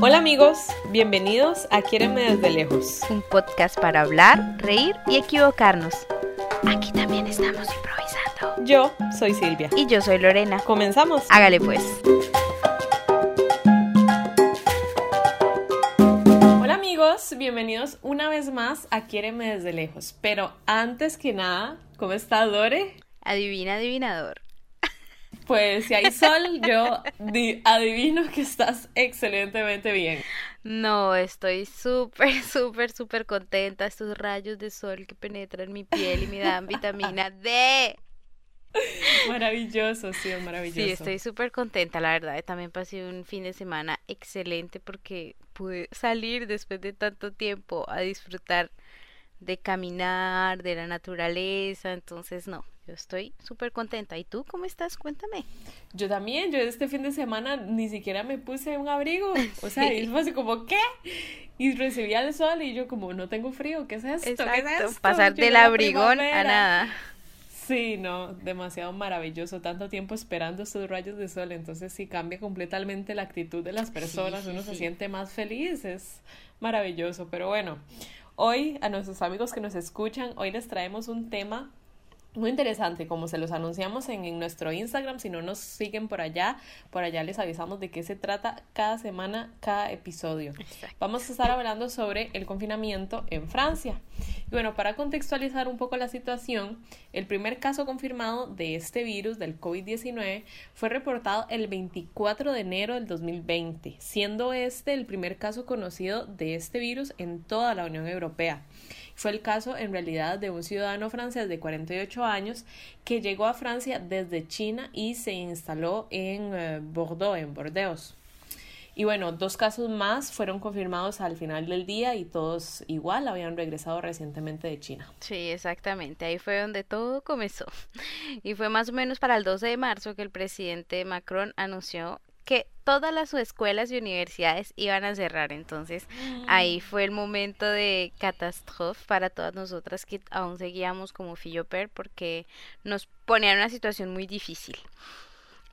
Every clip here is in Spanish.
Hola amigos, bienvenidos a Quierenme desde lejos. Un podcast para hablar, reír y equivocarnos. Aquí también estamos improvisando. Yo soy Silvia. Y yo soy Lorena. ¿Comenzamos? Hágale pues. Hola amigos, bienvenidos una vez más a Quierenme desde lejos. Pero antes que nada, ¿cómo está Lore? Adivina, adivinador. Pues si hay sol, yo adivino que estás excelentemente bien. No, estoy súper, súper, súper contenta. Estos rayos de sol que penetran mi piel y me dan vitamina D. Maravilloso, sí, maravilloso. Sí, estoy súper contenta, la verdad. También pasé un fin de semana excelente porque pude salir después de tanto tiempo a disfrutar de caminar, de la naturaleza. Entonces, no, yo estoy súper contenta. ¿Y tú cómo estás? Cuéntame. Yo también, yo este fin de semana ni siquiera me puse un abrigo. O sea, y fue así como, ¿qué? Y recibía el sol y yo como, no tengo frío, ¿qué es esto? ¿Qué es esto? Pasar del abrigón a nada. Sí, no, demasiado maravilloso, tanto tiempo esperando estos rayos de sol, entonces sí cambia completamente la actitud de las personas, uno se siente más feliz, es maravilloso, pero bueno, hoy a nuestros amigos que nos escuchan, hoy les traemos un tema muy interesante, como se los anunciamos en, nuestro Instagram, si no nos siguen por allá, por allá les avisamos de qué se trata cada semana, cada episodio. Vamos a estar hablando sobre el confinamiento en Francia. Y bueno, para contextualizar un poco la situación, el primer caso confirmado de este virus, del COVID-19, fue reportado el 24 de enero del 2020, siendo este el primer caso conocido de este virus en toda la Unión Europea. Fue el caso en realidad de un ciudadano francés de 48 años que llegó a Francia desde China y se instaló en eh, Bordeaux, en Bordeaux. Y bueno, dos casos más fueron confirmados al final del día y todos igual habían regresado recientemente de China. Sí, exactamente. Ahí fue donde todo comenzó. Y fue más o menos para el 12 de marzo que el presidente Macron anunció que todas las escuelas y universidades iban a cerrar. Entonces ahí mm. fue el momento de catástrofe para todas nosotras que aún seguíamos como Filloper porque nos ponía en una situación muy difícil.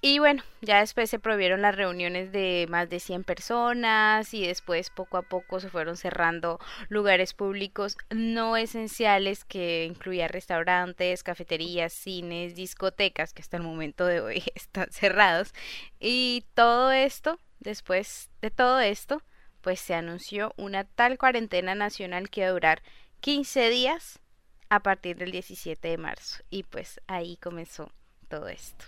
Y bueno, ya después se prohibieron las reuniones de más de 100 personas y después poco a poco se fueron cerrando lugares públicos no esenciales que incluía restaurantes, cafeterías, cines, discotecas que hasta el momento de hoy están cerrados. Y todo esto, después de todo esto, pues se anunció una tal cuarentena nacional que iba a durar 15 días a partir del 17 de marzo. Y pues ahí comenzó todo esto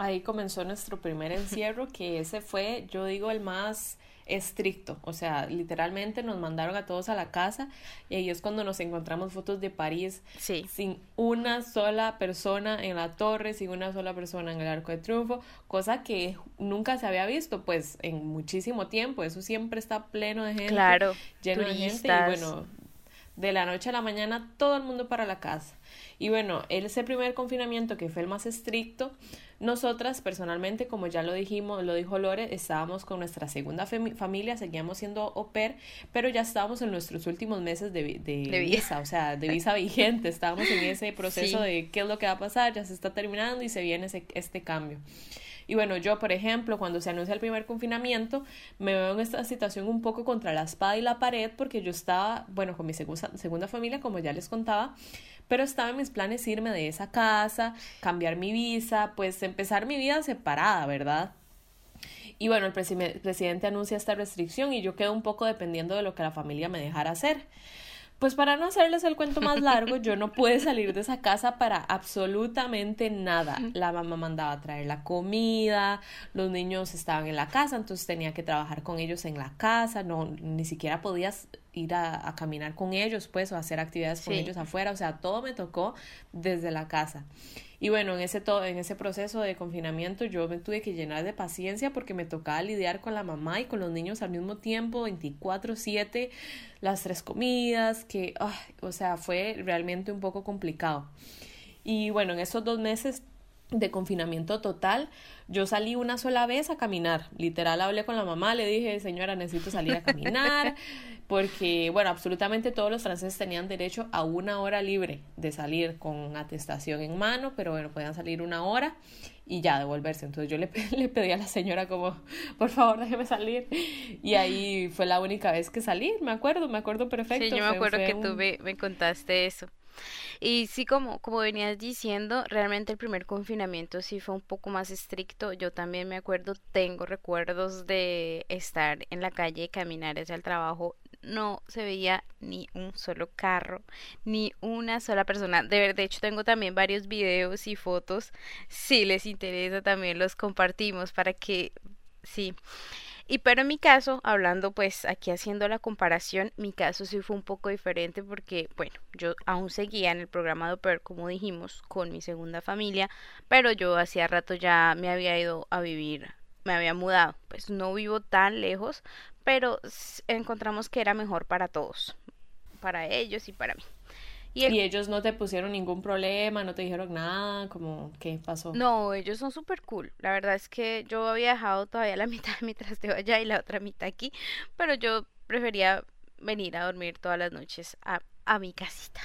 ahí comenzó nuestro primer encierro, que ese fue, yo digo, el más estricto, o sea, literalmente nos mandaron a todos a la casa y ahí es cuando nos encontramos fotos de París sin una sola persona en la torre, sin una sola persona en el Arco de Triunfo, cosa que nunca se había visto pues en muchísimo tiempo, eso siempre está pleno de gente, claro, lleno de gente y bueno, de la noche a la mañana todo el mundo para la casa. Y bueno, ese primer confinamiento que fue el más estricto, nosotras personalmente, como ya lo dijimos, lo dijo Lore, estábamos con nuestra segunda familia, seguíamos siendo au pair, pero ya estábamos en nuestros últimos meses de, visa, o sea, de visa vigente, estábamos en ese proceso de qué es lo que va a pasar, ya se está terminando y se viene ese, este cambio. Y bueno, yo, por ejemplo, cuando se anuncia el primer confinamiento, me veo en esta situación un poco contra la espada y la pared porque yo estaba, bueno, con mi segunda, segunda familia, como ya les contaba, pero estaba en mis planes irme de esa casa, cambiar mi visa, pues empezar mi vida separada, ¿verdad? Y bueno, el presidente anuncia esta restricción y yo quedo un poco dependiendo de lo que la familia me dejara hacer. Pues para no hacerles el cuento más largo, yo no pude salir de esa casa para absolutamente nada. La mamá mandaba a traer la comida, los niños estaban en la casa, entonces tenía que trabajar con ellos en la casa, no, ni siquiera podías ir a, caminar con ellos, pues, o hacer actividades con ellos afuera, o sea, todo me tocó desde la casa. Y bueno, en ese, todo, en ese proceso de confinamiento yo me tuve que llenar de paciencia porque me tocaba lidiar con la mamá y con los niños al mismo tiempo, 24/7, las tres comidas, que, o sea, fue realmente un poco complicado. Y bueno, en esos dos meses de confinamiento total, yo salí una sola vez a caminar. Literal hablé con la mamá, le dije, señora, necesito salir a caminar. porque, bueno, absolutamente todos los franceses tenían derecho a una hora libre de salir con atestación en mano, pero bueno, podían salir una hora. y ya devolverse. Entonces yo le, le pedí a la señora como, por favor, déjeme salir. Y ahí fue la única vez que salí, me acuerdo, me acuerdo perfecto. Sí, yo me acuerdo que tú me, me contaste eso. Y sí, como, como venías diciendo, realmente el primer confinamiento sí fue un poco más estricto. Yo también me acuerdo, tengo recuerdos de estar en la calle caminar hacia el trabajo. No se veía ni un solo carro, ni una sola persona. De, de hecho, tengo también varios videos y fotos. Si les interesa, también los compartimos para que, sí. Y pero en mi caso, hablando pues aquí haciendo la comparación, mi caso sí fue un poco diferente porque, bueno, yo aún seguía en el programa de OPER, como dijimos, con mi segunda familia, pero yo hacía rato ya me había ido a vivir, me había mudado, pues no vivo tan lejos, pero encontramos que era mejor para todos, para ellos y para mí. Y, ellos no te pusieron ningún problema, no te dijeron nada, como, ¿qué pasó? No, ellos son súper cool. La verdad es que yo había dejado todavía la mitad de mi trasteo allá y la otra mitad aquí, pero yo prefería venir a dormir todas las noches a, a mi casita.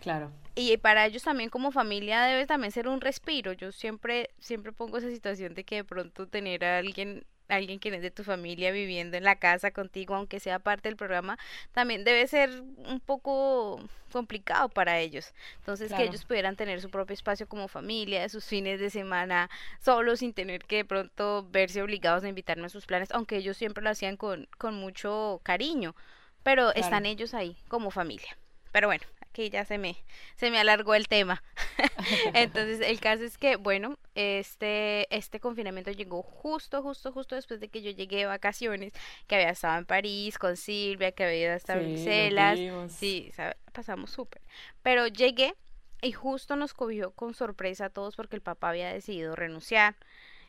Claro. Y para ellos también como familia debe también ser un respiro. Yo siempre, siempre pongo esa situación de que de pronto tener a alguien alguien que es de tu familia viviendo en la casa contigo, aunque sea parte del programa, también debe ser un poco complicado para ellos. Entonces, que ellos pudieran tener su propio espacio como familia, sus fines de semana solos, sin tener que de pronto verse obligados a invitarme a sus planes, aunque ellos siempre lo hacían con, con mucho cariño, pero están ellos ahí como familia. Pero bueno, que ya se me, se me alargó el tema. Entonces, el caso es que, bueno, este, este confinamiento llegó justo, justo, justo después de que yo llegué de vacaciones, que había estado en París con Silvia, que había estado en Bruselas. Sí, pasamos súper. Pero llegué y justo nos cogió con sorpresa a todos porque el papá había decidido renunciar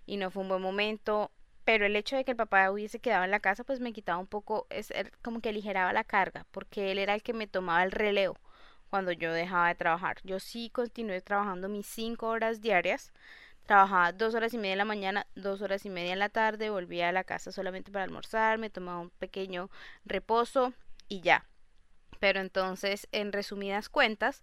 y no fue un buen momento pero el hecho de que el papá hubiese quedado en la casa pues me quitaba un poco es como que aligeraba la carga porque él era el que me tomaba el relevo cuando yo dejaba de trabajar. Yo sí continué trabajando mis cinco horas diarias. Trabajaba dos horas y media en la mañana, dos horas y media en la tarde, volvía a la casa solamente para almorzar, me tomaba un pequeño reposo y ya. Pero entonces, en resumidas cuentas,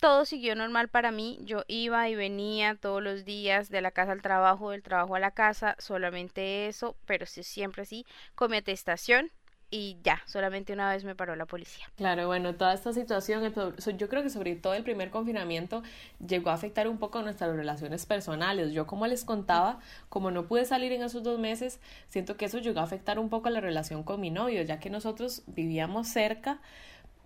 todo siguió normal para mí. Yo iba y venía todos los días de la casa al trabajo, del trabajo a la casa, solamente eso, pero siempre sí, con mi atestación y ya, solamente una vez me paró la policía. Claro, bueno, toda esta situación, yo creo que sobre todo el primer confinamiento llegó a afectar un poco nuestras relaciones personales. Yo como les contaba, como no pude salir en esos dos meses, siento que eso llegó a afectar un poco la relación con mi novio, ya que nosotros vivíamos cerca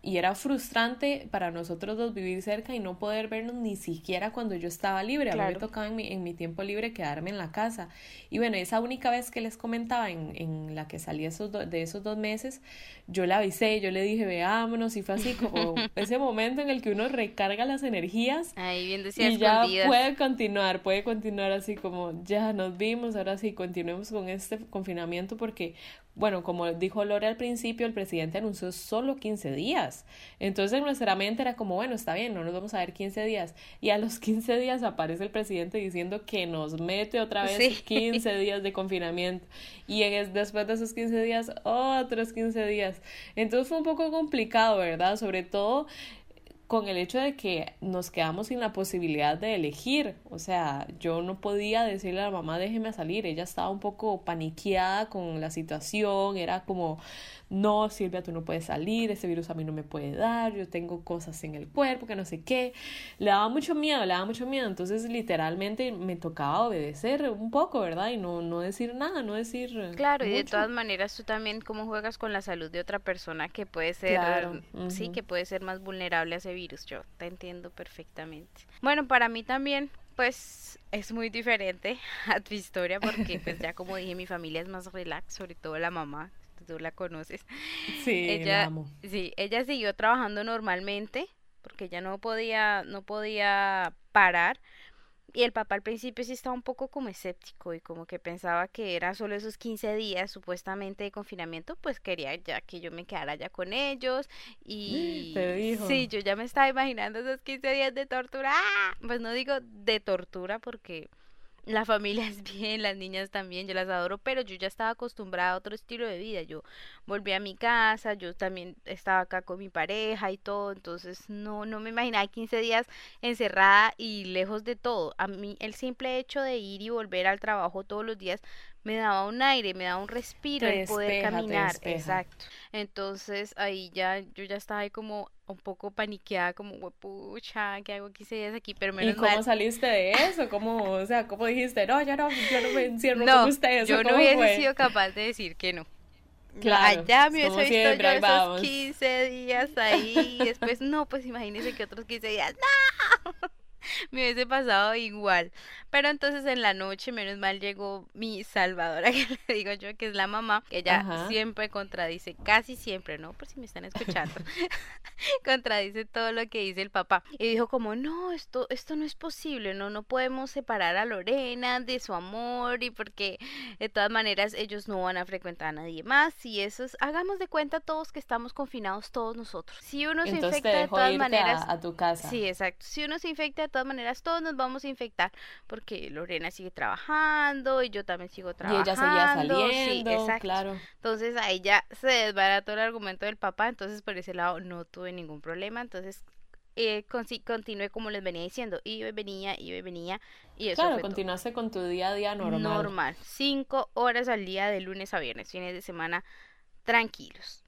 y era frustrante para nosotros dos vivir cerca y no poder vernos ni siquiera cuando yo estaba libre. A mí me tocaba en mi, en mi tiempo libre quedarme en la casa. Y bueno, esa única vez que les comentaba en, en la que salí esos de esos dos meses, yo la avisé, yo le dije, veámonos, y fue así como ese momento en el que uno recarga las energías Ahí bien y ya puede continuar, puede continuar así como, ya nos vimos, ahora sí, continuemos con este confinamiento porque bueno, como dijo Lore al principio, el presidente anunció solo 15 días. Entonces en nuestra mente era como, bueno, está bien, no nos vamos a ver 15 días. Y a los 15 días aparece el presidente diciendo que nos mete otra vez 15 días de confinamiento. Y en, después de esos 15 días, otros 15 días. Entonces fue un poco complicado, ¿verdad? Sobre todo con el hecho de que nos quedamos sin la posibilidad de elegir. O sea, yo no podía decirle a la mamá déjeme salir. Ella estaba un poco paniqueada con la situación. Era como, no, Silvia, tú no puedes salir, ese virus a mí no me puede dar, yo tengo cosas en el cuerpo, que no sé qué. Le daba mucho miedo, le daba mucho miedo. Entonces, literalmente me tocaba obedecer un poco, ¿verdad? Y no, no decir nada, no decir. Claro, y de todas maneras, tú también, ¿cómo juegas con la salud de otra persona que puede ser, sí, que puede ser más vulnerable a ese virus? Yo te entiendo perfectamente. Bueno, para mí también, pues es muy diferente a tu historia porque pues ya como dije mi familia es más relax, sobre todo la mamá tú la conoces. Sí, ella, Sí, ella siguió trabajando normalmente porque ella no podía, no podía parar. Y el papá al principio sí estaba un poco como escéptico y como que pensaba que era solo esos 15 días supuestamente de confinamiento, pues quería ya que yo me quedara ya con ellos y sí, yo ya me estaba imaginando esos 15 días de tortura, ¡Ah! pues no digo de tortura porque la familia es bien, las niñas también, yo las adoro, pero yo ya estaba acostumbrada a otro estilo de vida. Yo volví a mi casa, yo también estaba acá con mi pareja y todo, entonces no, no me imaginaba 15 días encerrada y lejos de todo. A mí el simple hecho de ir y volver al trabajo todos los días me daba un aire, me daba un respiro el poder caminar, exacto. Entonces ahí ya yo ya estaba ahí como un poco paniqueada, como pucha, ¿qué hago 15 días aquí? Pero menos ¿Y cómo saliste de eso? ¿Cómo, o sea, cómo dijiste, no, ya no, yo no me encierro con ustedes? Yo no hubiese sido capaz de decir que no. Claro, Allá me hubiese visto yo esos 15 días ahí y después, no, pues imagínese que otros 15 días, ¡no! me hubiese pasado igual. Pero entonces en la noche, menos mal, llegó mi salvadora, que le digo yo que es la mamá, que ella siempre contradice, casi siempre, ¿no? Por si me están escuchando, contradice todo lo que dice el papá. Y dijo como, no, esto, esto no es posible, no, no podemos separar a Lorena de su amor y porque de todas maneras ellos no van a frecuentar a nadie más y eso es, hagamos de cuenta todos que estamos confinados todos nosotros. Si uno se infecta de todas maneras... A, a tu casa. Sí, exacto. Si uno se infecta de todas maneras todos nos vamos a infectar porque Lorena sigue trabajando y yo también sigo trabajando. Y ella seguía saliendo, sí, claro. Entonces ahí ya se desbarató el argumento del papá, entonces por ese lado no tuve ningún problema, entonces eh, continué como les venía diciendo, iba y venía, iba y venía, y eso Claro, continuaste con tu día a día normal. Normal, cinco horas al día de lunes a viernes, fines de semana tranquilos.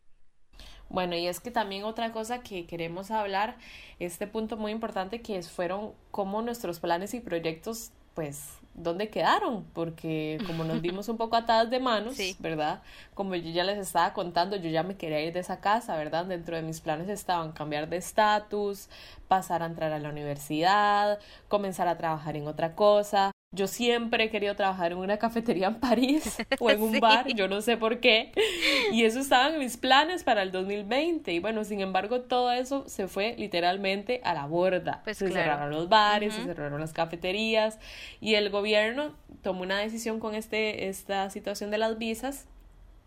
Bueno, y es que también otra cosa que queremos hablar, este punto muy importante que fueron cómo nuestros planes y proyectos, pues, dónde quedaron, porque como nos vimos un poco atadas de manos, ¿verdad? Como yo ya les estaba contando, yo ya me quería ir de esa casa, ¿verdad? Dentro de mis planes estaban cambiar de estatus, pasar a entrar a la universidad, comenzar a trabajar en otra cosa, yo siempre he querido trabajar en una cafetería en París o en un bar, yo no sé por qué. Y eso estaba en mis planes para el 2020. Y bueno, sin embargo, todo eso se fue literalmente a la borda. Pues se cerraron los bares, se cerraron las cafeterías y el gobierno tomó una decisión con este, esta situación de las visas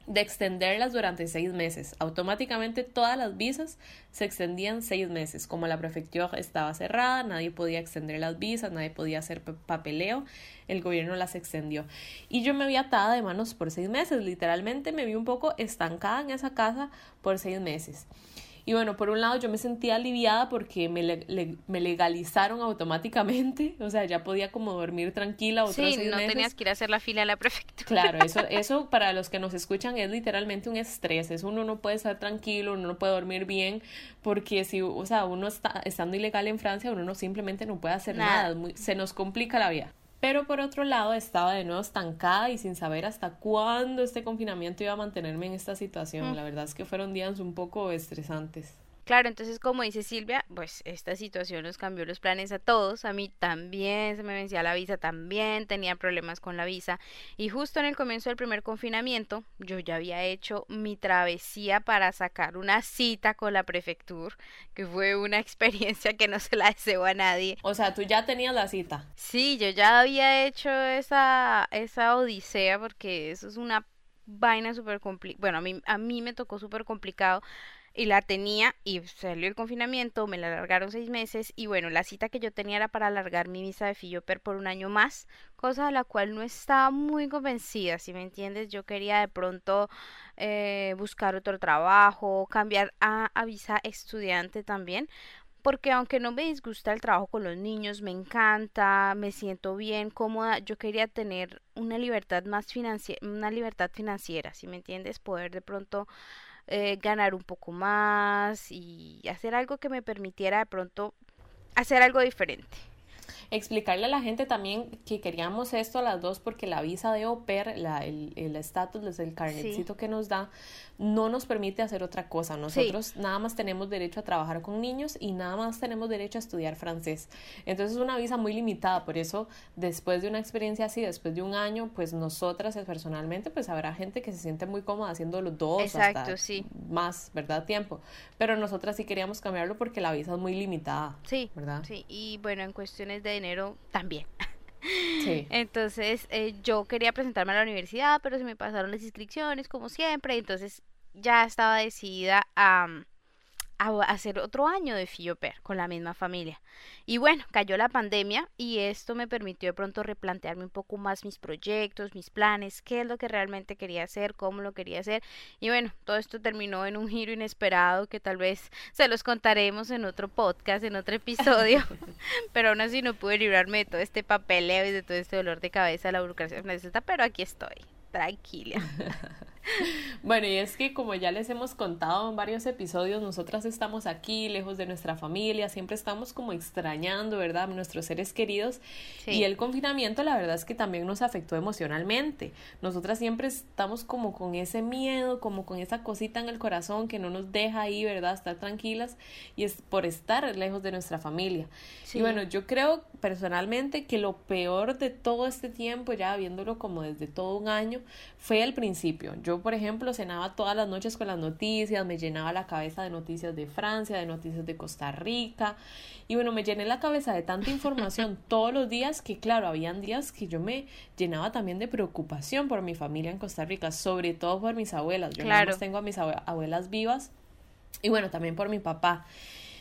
de extenderlas durante seis meses. Automáticamente todas las visas se extendían seis meses. Como la prefectura estaba cerrada, nadie podía extender las visas, nadie podía hacer papeleo, el gobierno las extendió. Y yo me vi atada de manos por seis meses, literalmente me vi un poco estancada en esa casa por seis meses. Y bueno, por un lado yo me sentía aliviada porque me, me legalizaron automáticamente, o sea, ya podía como dormir tranquila otros sí, no tenías que ir a hacer la fila a la prefectura. Claro, eso, eso para los que nos escuchan es literalmente un estrés, es uno no puede estar tranquilo, uno no puede dormir bien, porque si, o sea, uno está estando ilegal en Francia, uno no simplemente no puede hacer nada, se nos complica la vida. Pero por otro lado estaba de nuevo estancada y sin saber hasta cuándo este confinamiento iba a mantenerme en esta situación. Mm. La verdad es que fueron días un poco estresantes. Claro, entonces como dice Silvia, pues esta situación nos cambió los planes a todos, a mí también se me vencía la visa, también tenía problemas con la visa y justo en el comienzo del primer confinamiento yo ya había hecho mi travesía para sacar una cita con la prefectura, que fue una experiencia que no se la deseo a nadie. O sea, tú ya tenías la cita. Sí, yo ya había hecho esa, esa odisea porque eso es una vaina súper complicada. Bueno, a mí, a mí me tocó súper complicado y la tenía y salió el confinamiento, me la alargaron seis meses y bueno, la cita que yo tenía era para alargar mi visa de Filloper por un año más, cosa de la cual no estaba muy convencida, si me entiendes, yo quería de pronto eh, buscar otro trabajo, cambiar a, a visa estudiante también, porque aunque no me disgusta el trabajo con los niños, me encanta, me siento bien, cómoda, yo quería tener una libertad más financiera, una libertad financiera, si me entiendes, poder de pronto eh, ganar un poco más y hacer algo que me permitiera de pronto hacer algo diferente explicarle a la gente también que queríamos esto a las dos porque la visa de OPER, el estatus, el, el carnetcito que nos da, no nos permite hacer otra cosa. Nosotros nada más tenemos derecho a trabajar con niños y nada más tenemos derecho a estudiar francés. Entonces es una visa muy limitada, por eso después de una experiencia así, después de un año, pues nosotras personalmente, pues habrá gente que se siente muy cómoda haciendo los dos Exacto, hasta más, ¿verdad? Tiempo. Pero nosotras sí queríamos cambiarlo porque la visa es muy limitada. Sí, ¿verdad? Sí, y bueno, en cuestiones de dinero también. Sí. Entonces eh, yo quería presentarme a la universidad, pero se me pasaron las inscripciones como siempre, entonces ya estaba decidida a, a hacer otro año de Filloper con la misma familia. Y bueno, cayó la pandemia y esto me permitió de pronto replantearme un poco más mis proyectos, mis planes, qué es lo que realmente quería hacer, cómo lo quería hacer. Y bueno, todo esto terminó en un giro inesperado que tal vez se los contaremos en otro podcast, en otro episodio. pero aún así no pude librarme de todo este papeleo y de todo este dolor de cabeza la burocracia francesa, pero aquí estoy, tranquila. Bueno, y es que como ya les hemos contado en varios episodios, nosotras estamos aquí, lejos de nuestra familia, siempre estamos como extrañando, ¿verdad? A nuestros seres queridos. Y el confinamiento, la verdad es que también nos afectó emocionalmente. Nosotras siempre estamos como con ese miedo, como con esa cosita en el corazón que no nos deja ahí, ¿verdad? Estar tranquilas y es por estar lejos de nuestra familia. Y bueno, yo creo personalmente que lo peor de todo este tiempo, ya viéndolo como desde todo un año, fue el principio. Yo por ejemplo, cenaba todas las noches con las noticias, me llenaba la cabeza de noticias de Francia, de noticias de Costa Rica. Y bueno, me llené la cabeza de tanta información todos los días que, claro, habían días que yo me llenaba también de preocupación por mi familia en Costa Rica, sobre todo por mis abuelas. Yo claro. tengo a mis abuelas vivas y bueno, también por mi papá.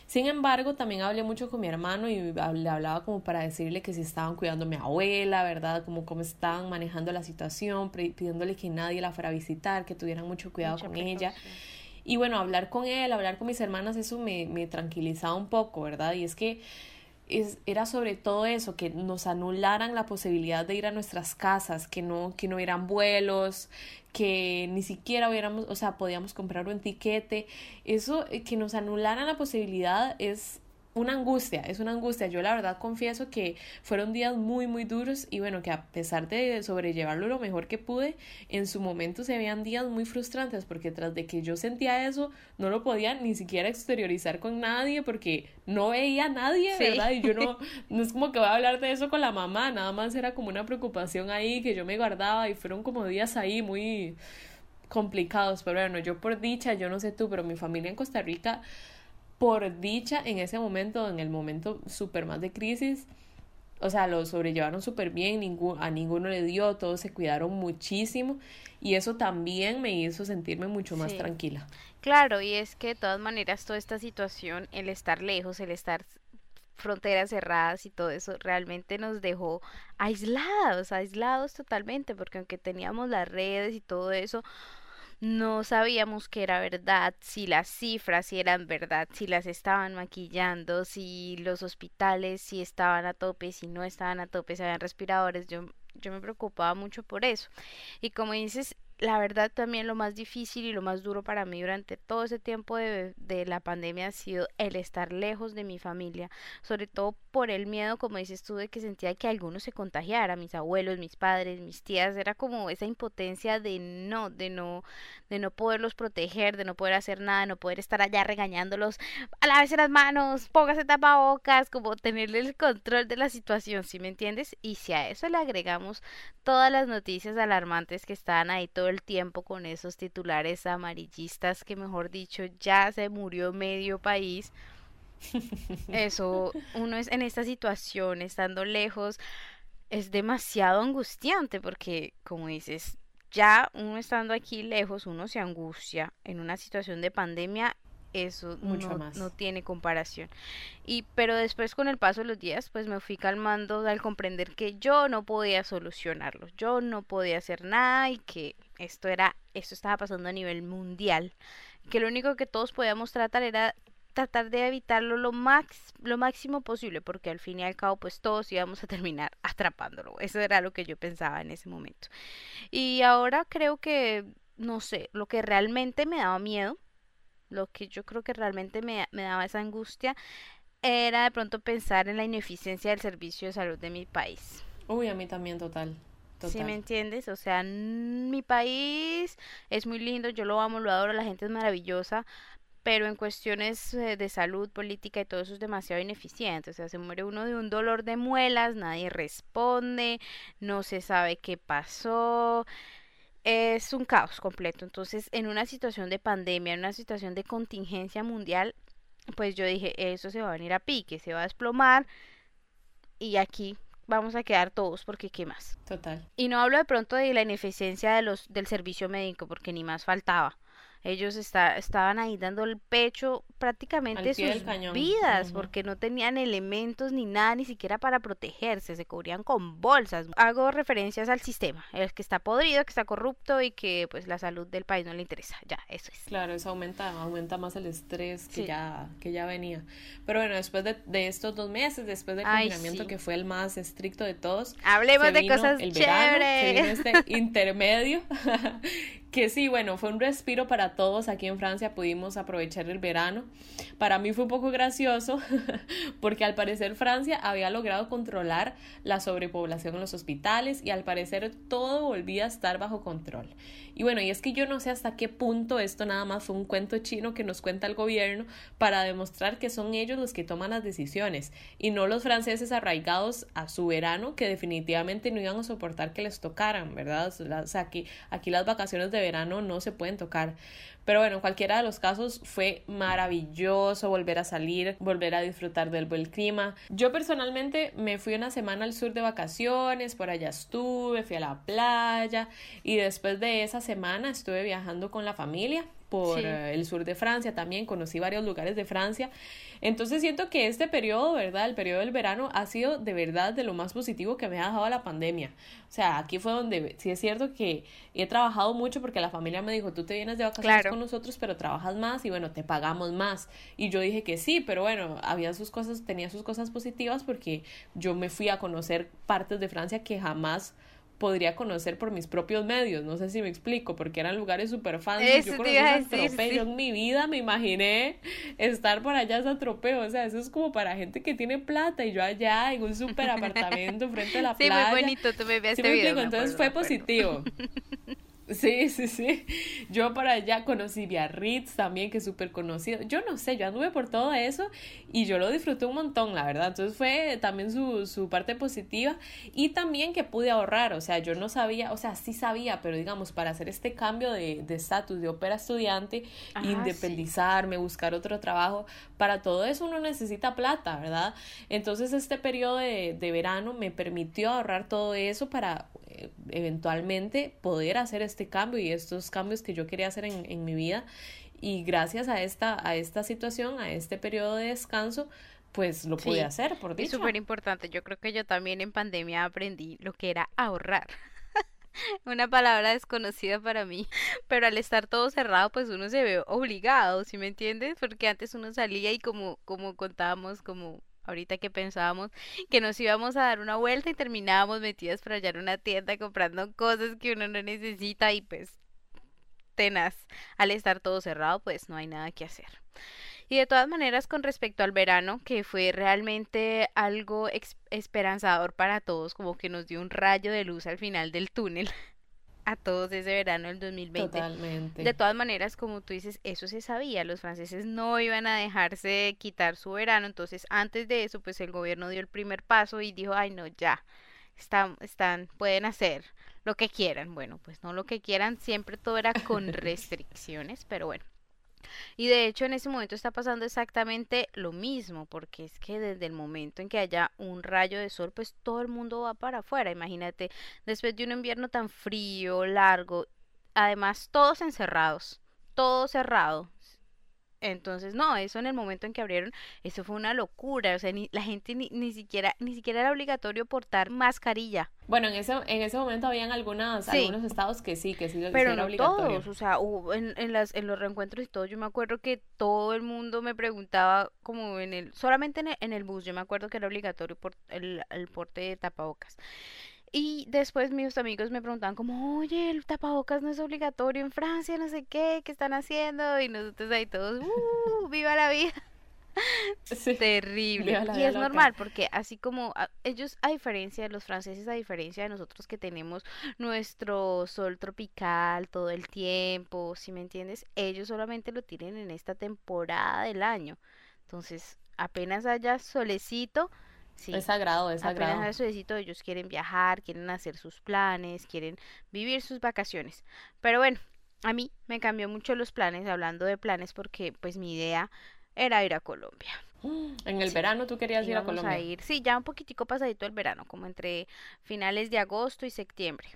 Sin embargo, también hablé mucho con mi hermano y le hablaba como para decirle que si estaban cuidando a mi abuela, ¿verdad? Como cómo estaban manejando la situación, pidiéndole que nadie la fuera a visitar, que tuvieran mucho cuidado con ella. Y bueno, hablar con él, hablar con mis hermanas, eso me, me tranquilizaba un poco, ¿verdad? Y es que es, era sobre todo eso, que nos anularan la posibilidad de ir a nuestras casas, que no, que no hubieran vuelos, que ni siquiera hubiéramos, o sea, podíamos comprar un tiquete. Eso, eh, que nos anularan la posibilidad es una angustia, es una angustia. Yo la verdad confieso que fueron días muy, muy duros y bueno, que a pesar de sobrellevarlo lo mejor que pude, en su momento se veían días muy frustrantes porque tras de que yo sentía eso, no lo podía ni siquiera exteriorizar con nadie porque no veía a nadie, ¿verdad? Y yo no, no es como que voy a hablar de eso con la mamá, nada más era como una preocupación ahí que yo me guardaba y fueron como días ahí muy complicados, pero bueno, yo por dicha, yo no sé tú, pero mi familia en Costa Rica por dicha en ese momento, en el momento súper más de crisis, o sea, lo sobrellevaron súper bien, ningún, a ninguno le dio, todos se cuidaron muchísimo y eso también me hizo sentirme mucho más tranquila. Claro, y es que de todas maneras toda esta situación, el estar lejos, el estar fronteras cerradas y todo eso realmente nos dejó aislados, aislados totalmente, porque aunque teníamos las redes y todo eso, no sabíamos que era verdad, si las cifras si eran verdad, si las estaban maquillando, si los hospitales si estaban a tope, si no estaban a tope, si habían respiradores, yo, yo me preocupaba mucho por eso. Y como dices, la verdad también lo más difícil y lo más duro para mí durante todo ese tiempo de, de, la pandemia ha sido el estar lejos de mi familia, sobre todo por el miedo, como dices tú, de que sentía que alguno se contagiara, mis abuelos, mis padres, mis tías, era como esa impotencia de no, de no, de no poderlos proteger, de no poder hacer nada, de no poder estar allá regañándolos, vez las manos, póngase tapabocas, como tenerle el control de la situación, ¿sí me entiendes? Y si a eso le agregamos todas las noticias alarmantes que estaban ahí todo el tiempo con esos titulares amarillistas que mejor dicho ya se murió medio país. Eso, uno es en esta situación, estando lejos, es demasiado angustiante porque, como dices, ya uno estando aquí lejos, uno se angustia en una situación de pandemia eso Mucho no, más. no tiene comparación. Y pero después con el paso de los días, pues me fui calmando al comprender que yo no podía solucionarlo, yo no podía hacer nada y que esto era esto estaba pasando a nivel mundial, que lo único que todos podíamos tratar era tratar de evitarlo lo, max, lo máximo posible, porque al fin y al cabo, pues todos íbamos a terminar atrapándolo. Eso era lo que yo pensaba en ese momento. Y ahora creo que, no sé, lo que realmente me daba miedo lo que yo creo que realmente me, daba esa angustia era de pronto pensar en la ineficiencia del servicio de salud de mi país. Uy, a mí también, total. Total. ¿Sí me entiendes? O sea, mi país es muy lindo, yo lo amo, lo adoro, la gente es maravillosa, pero en cuestiones eh, de salud, política y todo eso es demasiado ineficiente. O sea, se muere uno de un dolor de muelas, nadie responde, no se sabe qué pasó es un caos completo. Entonces, en una situación de pandemia, en una situación de contingencia mundial, pues yo dije, eso se va a venir a pique, se va a desplomar y aquí vamos a quedar todos porque qué más. Total. Y no hablo de pronto de la ineficiencia de los del servicio médico porque ni más faltaba. Ellos está, estaban ahí dando el pecho prácticamente sus vidas porque no tenían elementos ni nada, ni siquiera para protegerse, se cubrían con bolsas. Hago referencias al sistema, el que está podrido, que está corrupto y que pues la salud del país no le interesa. Ya, eso es. Claro, eso aumenta, aumenta más el estrés que, ya, que ya venía. Pero bueno, después de, estos dos meses, después del confinamiento que fue el más estricto de todos, hablemos de cosas chéveres. este intermedio que sí, bueno, fue un respiro para todos aquí en Francia, pudimos aprovechar el verano. Para mí fue un poco gracioso porque al parecer Francia había logrado controlar la sobrepoblación en los hospitales y al parecer todo volvía a estar bajo control. Y bueno, y es que yo no sé hasta qué punto esto nada más fue un cuento chino que nos cuenta el gobierno para demostrar que son ellos los que toman las decisiones y no los franceses arraigados a su verano que definitivamente no iban a soportar que les tocaran, ¿verdad? O sea, aquí, aquí las vacaciones de verano no se pueden tocar. Pero bueno, en cualquiera de los casos fue maravilloso volver a salir, volver a disfrutar del buen clima. Yo personalmente me fui una semana al sur de vacaciones, por allá estuve, fui a la playa y después de esa semana estuve viajando con la familia por eh, el sur de Francia también, conocí varios lugares de Francia. Entonces siento que este periodo, ¿verdad? El periodo del verano ha sido de verdad de lo más positivo que me ha dejado la pandemia. O sea, aquí fue donde sí es cierto que he trabajado mucho porque la familia me dijo, tú te vienes de vacaciones con nosotros, pero trabajas más y bueno, te pagamos más. Y yo dije que sí, pero bueno, había sus cosas, tenía sus cosas positivas porque yo me fui a conocer partes de Francia que jamás podría conocer por mis propios medios, no sé si me explico, porque eran lugares súper fancy, yo conocí Atropeo, en mi vida me imaginé estar por allá ese Atropeo, o sea, eso es como para gente que tiene plata y yo allá en un súper apartamento frente a la playa. Sí, muy bonito, tú me este video. entonces fue positivo. Sí, sí, sí. Yo para allá conocí Biarritz también, que es súper conocido. Yo no sé, yo anduve por todo eso y yo lo disfruté un montón, la verdad. Entonces fue también su, su parte positiva y también que pude ahorrar. O sea, yo no sabía, o sea, sí sabía, pero digamos, para hacer este cambio de estatus de, ópera estudiante, independizarme, buscar otro trabajo, para todo eso uno necesita plata, ¿verdad? Entonces este periodo de, de verano me permitió ahorrar todo eso para eventualmente poder hacer este cambio y estos cambios que yo quería hacer en, en mi vida. Y gracias a esta, a esta situación, a este periodo de descanso, pues lo pude hacer, por dicho. Es súper importante. Yo creo que yo también en pandemia aprendí lo que era ahorrar. Una palabra desconocida para mí, pero al estar todo cerrado, pues uno se ve obligado, ¿sí me entiendes? Porque antes uno salía y como, como contábamos, como ahorita que pensábamos que nos íbamos a dar una vuelta y terminábamos metidas por allá en una tienda comprando cosas que uno no necesita y pues tenaz. Al estar todo cerrado, pues no hay nada que hacer. Y de todas maneras, con respecto al verano, que fue realmente algo esperanzador para todos, como que nos dio un rayo de luz al final del túnel a todos ese verano del 2020. Totalmente. De todas maneras, como tú dices, eso se sabía, los franceses no iban a dejarse quitar su verano, entonces antes de eso, pues el gobierno dio el primer paso y dijo, ay no, ya, están, están, pueden hacer lo que quieran. Bueno, pues no lo que quieran, siempre todo era con restricciones, pero bueno. Y de hecho en ese momento está pasando exactamente lo mismo, porque es que desde el momento en que haya un rayo de sol, pues todo el mundo va para afuera. Imagínate, después de un invierno tan frío, largo, además todos encerrados, todo cerrado, entonces, no, eso en el momento en que abrieron, eso fue una locura. O sea, ni, la gente ni, ni siquiera, ni siquiera era obligatorio portar mascarilla. Bueno, en ese, en ese momento habían algunas, algunos estados que sí, que sí lo Pero no obligatorio. todos, o sea, hubo en, en, las, en los reencuentros y todo, yo me acuerdo que todo el mundo me preguntaba como en el, solamente en el, en el bus, yo me acuerdo que era obligatorio por el, el porte de tapabocas. Y después mis amigos me preguntaban como, oye, el tapabocas no es obligatorio en Francia, no sé qué, ¿qué están haciendo? Y nosotros ahí todos, ¡uh! ¡Viva la vida! Terrible. y es normal porque así como ellos, a diferencia de los franceses, a diferencia de nosotros que tenemos nuestro sol tropical todo el tiempo, si me entiendes, ellos solamente lo tienen en esta temporada del año. Entonces, apenas haya solecito, es sagrado, es sagrado. Apenas ellos quieren viajar, quieren hacer sus planes, quieren vivir sus vacaciones. Pero bueno, a mí me cambió mucho los planes, hablando de planes, porque pues mi idea era ir a Colombia. En el verano tú querías ir a Colombia. A ir, sí, ya un poquitico pasadito el verano, como entre finales de agosto y septiembre.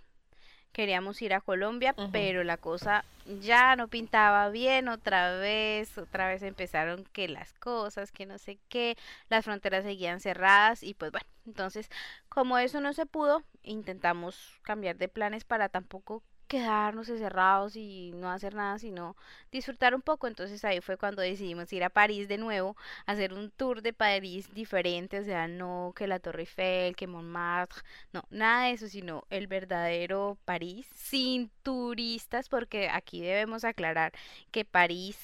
Queríamos ir a Colombia, pero la cosa ya no pintaba bien otra vez, otra vez empezaron que las cosas, que no sé qué, las fronteras seguían cerradas y pues bueno, entonces como eso no se pudo, intentamos cambiar de planes para tampoco quedarnos encerrados y no hacer nada, sino disfrutar un poco. Entonces ahí fue cuando decidimos ir a París de nuevo, hacer un tour de París diferente, o sea, no que la Torre Eiffel, que Montmartre, no, nada de eso, sino el verdadero París, sin turistas, porque aquí debemos aclarar que París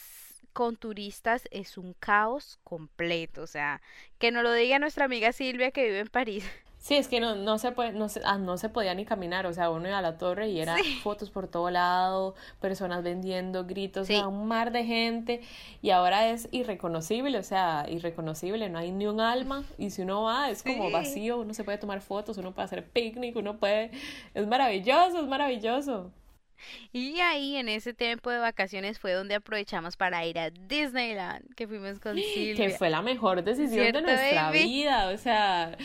con turistas es un caos completo, o sea, que nos lo diga nuestra amiga Silvia que vive en París. Sí, es que no, no se puede, no se, ah, no se podía ni caminar, o sea, uno iba a la torre y eran fotos por todo lado, personas vendiendo, gritos, un mar de gente, y ahora es irreconocible, o sea, irreconocible, no hay ni un alma, y si uno va es como vacío, uno se puede tomar fotos, uno puede hacer picnic, uno puede, es maravilloso, es maravilloso. Y ahí en ese tiempo de vacaciones fue donde aprovechamos para ir a Disneyland, que fuimos con Silvia. Que fue la mejor decisión de nuestra vida, o sea,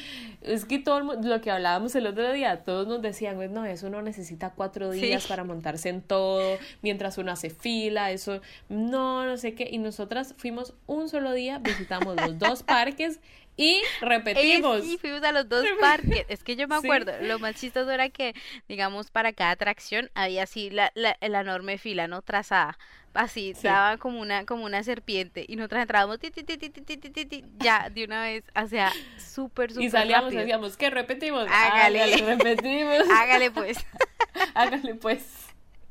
es que todo lo que hablábamos el otro día, todos nos decían, pues no, eso uno necesita cuatro días para montarse en todo, mientras uno hace fila, eso, no, no sé qué, y nosotras fuimos un solo día, visitamos los dos parques y repetimos. Y fuimos a los dos parques. Es que yo me acuerdo, lo más chistoso era que, digamos, para cada atracción había así la, la, enorme fila, ¿no? Trazada. Así, estaba como una, como una serpiente. Y nosotros entrábamos ti, ti, ti, ya de una vez, o sea, súper, súper. Y salíamos y decíamos, ¿qué repetimos? Hágale. Hágale repetimos. Hágale pues. Hágale pues.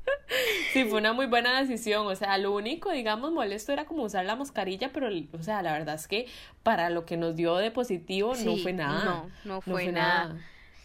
Sí, fue una muy buena decisión. O sea, lo único, digamos, molesto era como usar la mascarilla, pero, o sea, la verdad es que para lo que nos dio de positivo no fue nada. No, no fue, nada.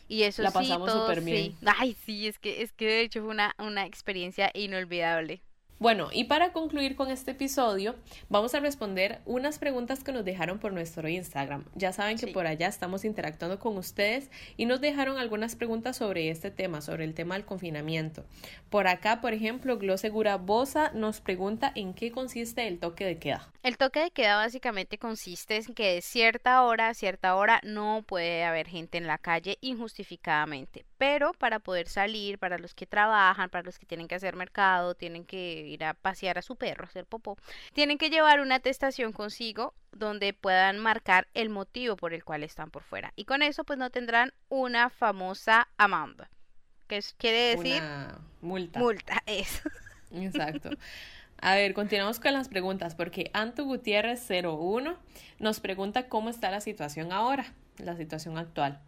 Y eso la pasamos súper bien. Ay, sí, es que, es que de hecho fue una, una experiencia inolvidable. Bueno, y para concluir con este episodio, vamos a responder unas preguntas que nos dejaron por nuestro Instagram. Ya saben que por allá estamos interactuando con ustedes y nos dejaron algunas preguntas sobre este tema, sobre el tema del confinamiento. Por acá, por ejemplo, Glosegura Bosa nos pregunta en qué consiste el toque de queda. El toque de queda básicamente consiste en que de cierta hora a cierta hora no puede haber gente en la calle injustificadamente. Pero para poder salir, para los que trabajan, para los que tienen que hacer mercado, tienen que ir a pasear a su perro, hacer popó, tienen que llevar una atestación consigo donde puedan marcar el motivo por el cual están por fuera. Y con eso pues no tendrán una famosa amanda, que quiere decir una multa. Multa, eso. Exacto. A ver, continuamos con las preguntas porque Anto Gutiérrez 01 nos pregunta cómo está la situación ahora, la situación actual.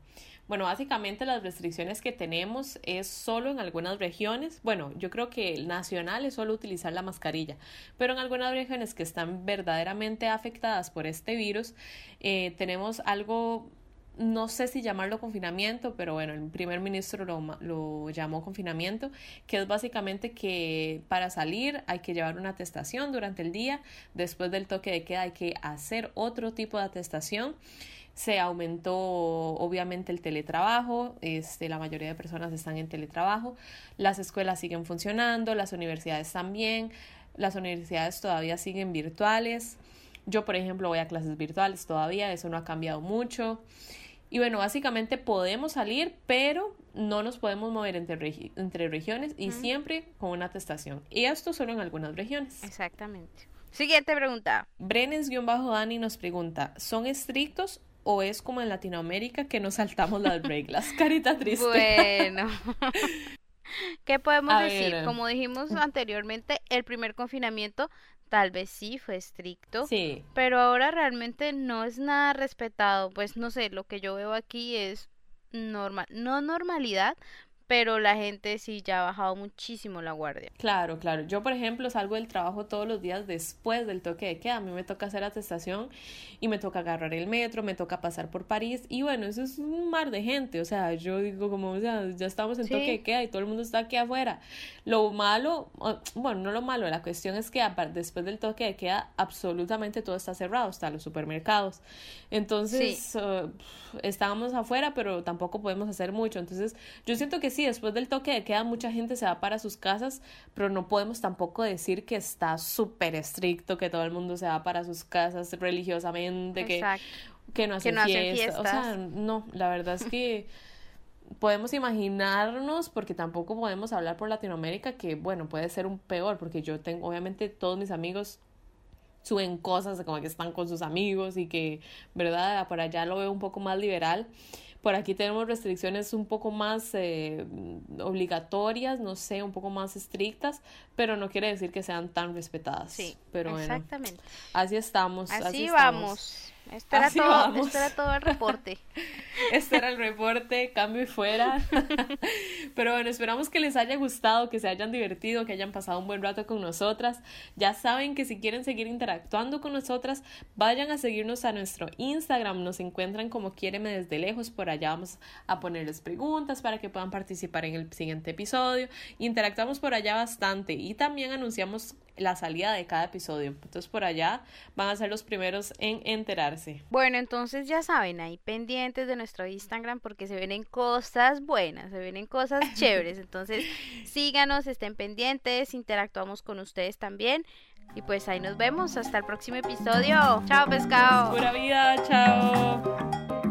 Bueno, básicamente las restricciones que tenemos es solo en algunas regiones. Bueno, yo creo que el nacional es solo utilizar la mascarilla, pero en algunas regiones que están verdaderamente afectadas por este virus, eh, tenemos algo no sé si llamarlo confinamiento, pero bueno, el primer ministro lo, lo, llamó confinamiento, que es básicamente que para salir hay que llevar una atestación durante el día, después del toque de queda hay que hacer otro tipo de atestación se aumentó obviamente el teletrabajo, este, la mayoría de personas están en teletrabajo, las escuelas siguen funcionando, las universidades también, las universidades todavía siguen virtuales. Yo, por ejemplo, voy a clases virtuales todavía, eso no ha cambiado mucho. Y bueno, básicamente podemos salir, pero no nos podemos mover entre, entre regiones y siempre con una atestación. Y esto solo en algunas regiones. Exactamente. Siguiente pregunta. Brenes-Dani nos pregunta, ¿son estrictos o es como en Latinoamérica que nos saltamos las reglas. Carita triste. Bueno. ¿Qué podemos decir? Como dijimos anteriormente, el primer confinamiento tal vez sí fue estricto, sí. pero ahora realmente no es nada respetado. Pues no sé, lo que yo veo aquí es normal, no normalidad, pero la gente sí ya ha bajado muchísimo la guardia. Claro, claro. Yo, por ejemplo, salgo del trabajo todos los días después del toque de queda. A mí me toca hacer atestación y me toca agarrar el metro, me toca pasar por París y bueno, eso es un mar de gente. O sea, yo digo como, o sea, ya estamos en toque de queda y todo el mundo está aquí afuera. Lo malo, bueno, no lo malo, la cuestión es que después del toque de queda absolutamente todo está cerrado, hasta los supermercados. Entonces, uh, estábamos afuera, pero tampoco podemos hacer mucho. Entonces, yo siento que sí, después del toque de queda mucha gente se va para sus casas, pero no podemos tampoco decir que está súper estricto, que todo el mundo se va para sus casas religiosamente, que, que no hace, fiesta. O sea, no, la verdad es que podemos imaginarnos, porque tampoco podemos hablar por Latinoamérica, que bueno, puede ser un peor, porque yo tengo, obviamente todos mis amigos suben cosas como que están con sus amigos y que, ¿verdad? Por allá lo veo un poco más liberal. Por aquí tenemos restricciones un poco más eh, obligatorias, no sé, un poco más estrictas, pero no quiere decir que sean tan respetadas. Sí, pero exactamente. así estamos. Así, así vamos. Este era, todo, este era todo el reporte. este era el reporte, cambio y fuera. Pero bueno, esperamos que les haya gustado, que se hayan divertido, que hayan pasado un buen rato con nosotras. Ya saben que si quieren seguir interactuando con nosotras, vayan a seguirnos a nuestro Instagram. Nos encuentran como Quiéreme desde lejos. Por allá vamos a ponerles preguntas para que puedan participar en el siguiente episodio. Interactuamos por allá bastante y también anunciamos la salida de cada episodio. Entonces por allá van a ser los primeros en enterarse. Bueno, entonces ya saben, ahí pendientes de nuestro Instagram porque se vienen cosas buenas, se vienen cosas chéveres. Entonces síganos, estén pendientes, interactuamos con ustedes también. Y pues ahí nos vemos. Hasta el próximo episodio. Chao, pescado. Pura vida, chao.